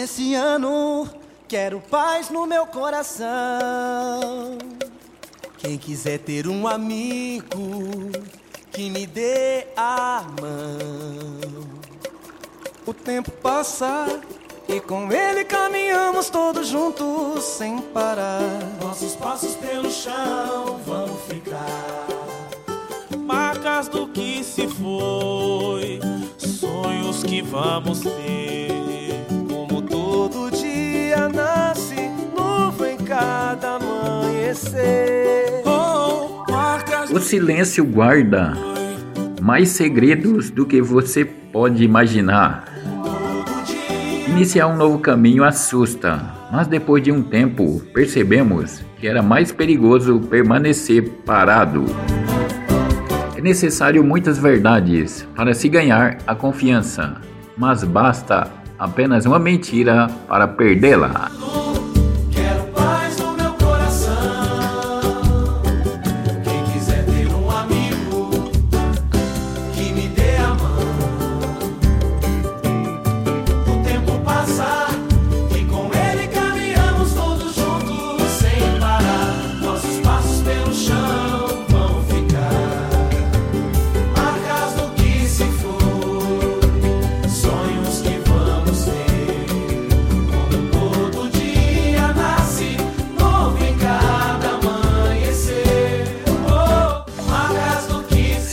Esse ano quero paz no meu coração. Quem quiser ter um amigo que me dê a mão. O tempo passa e com ele caminhamos todos juntos sem parar. Nossos passos pelo chão vão ficar. Marcas do que se foi, sonhos que vamos ter. O silêncio guarda mais segredos do que você pode imaginar. Iniciar um novo caminho assusta, mas depois de um tempo percebemos que era mais perigoso permanecer parado. É necessário muitas verdades para se ganhar a confiança, mas basta apenas uma mentira para perdê-la.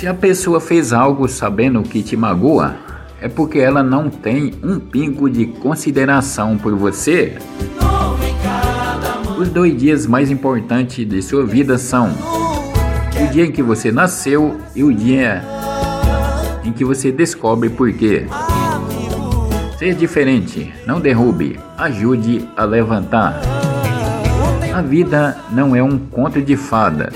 Se a pessoa fez algo sabendo que te magoa, é porque ela não tem um pingo de consideração por você. Os dois dias mais importantes de sua vida são o dia em que você nasceu e o dia em que você descobre por quê. Seja diferente, não derrube, ajude a levantar. A vida não é um conto de fadas.